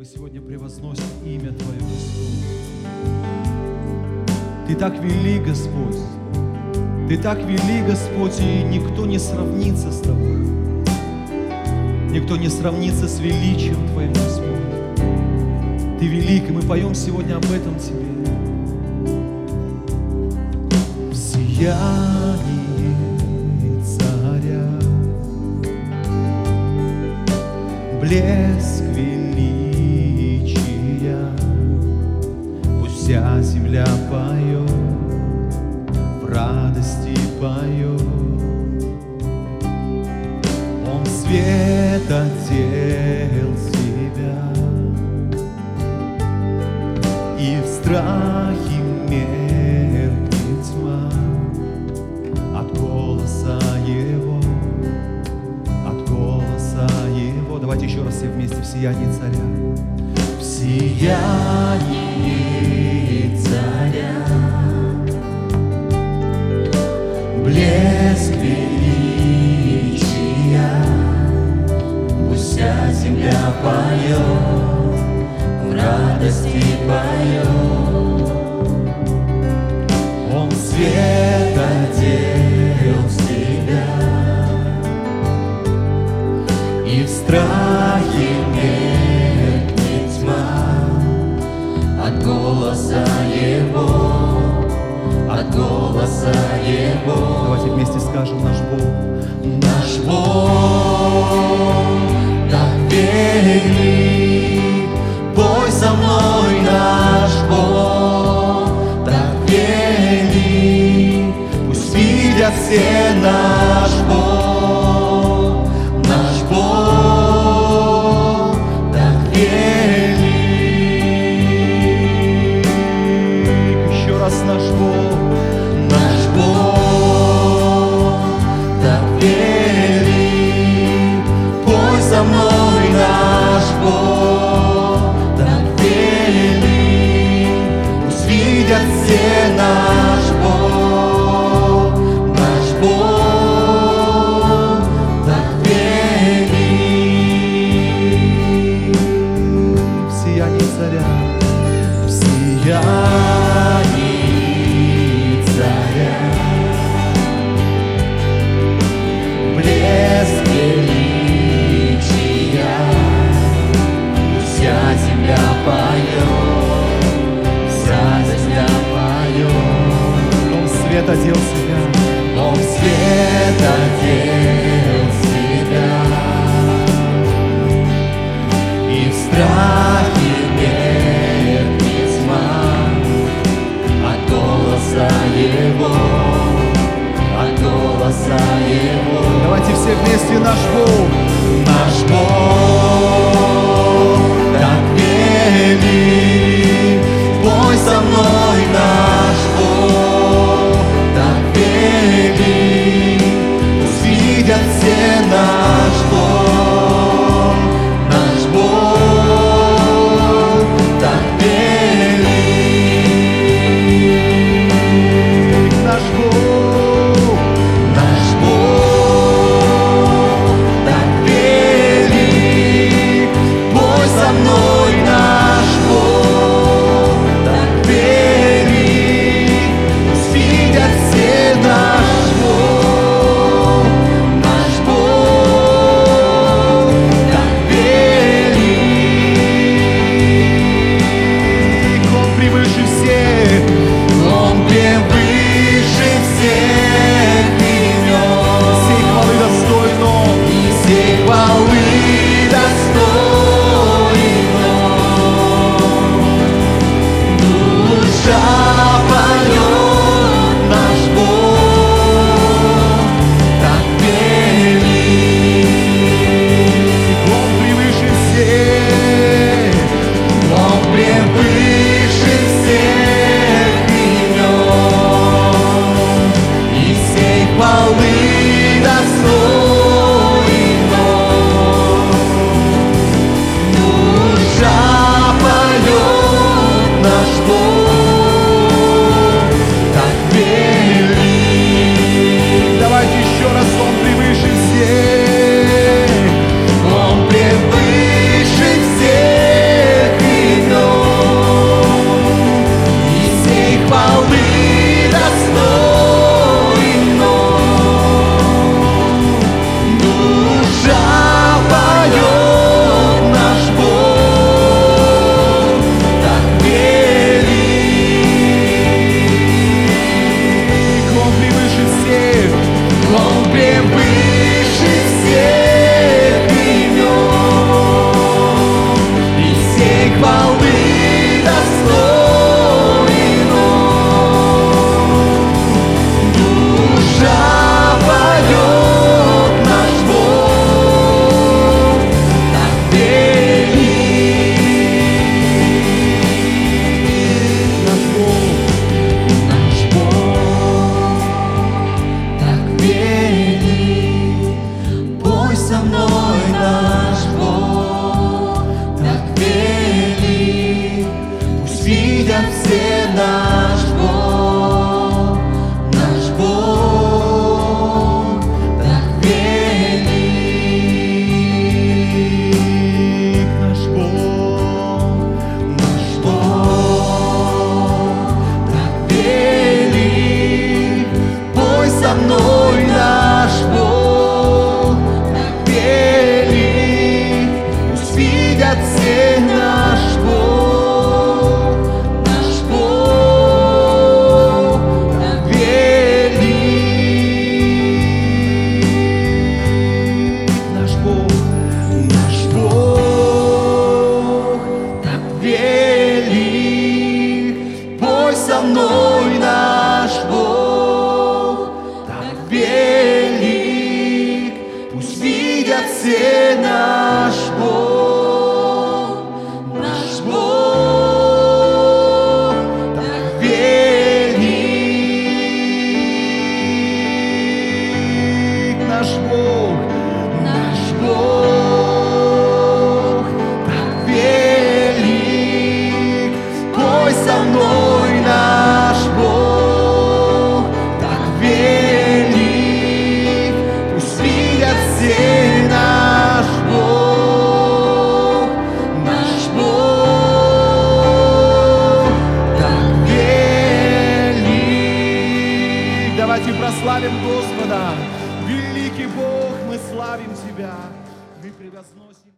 Мы сегодня превозносим имя Твое, Господь. Ты так вели, Господь. Ты так вели, Господь, и никто не сравнится с Тобой. Никто не сравнится с величием Твоим, Господь. Ты велик, и мы поем сегодня об этом Тебе. В сиянии царя блеск величия, вся земля поет, в радости поет. Он свет одел себя, и в страхе меркнет тьма от голоса Его, от голоса Его. Давайте еще раз все вместе в сиянии царя. В сиянии величия, Пусть вся земля поет, в радости поет. Он свет Одел себя. И в страхе меркнет тьма от голоса Его, голоса Его. Давайте вместе скажем наш Бог. Наш Бог наш Бог. Наш Бог так велик, Бой со мной, наш Бог так велик, сносим.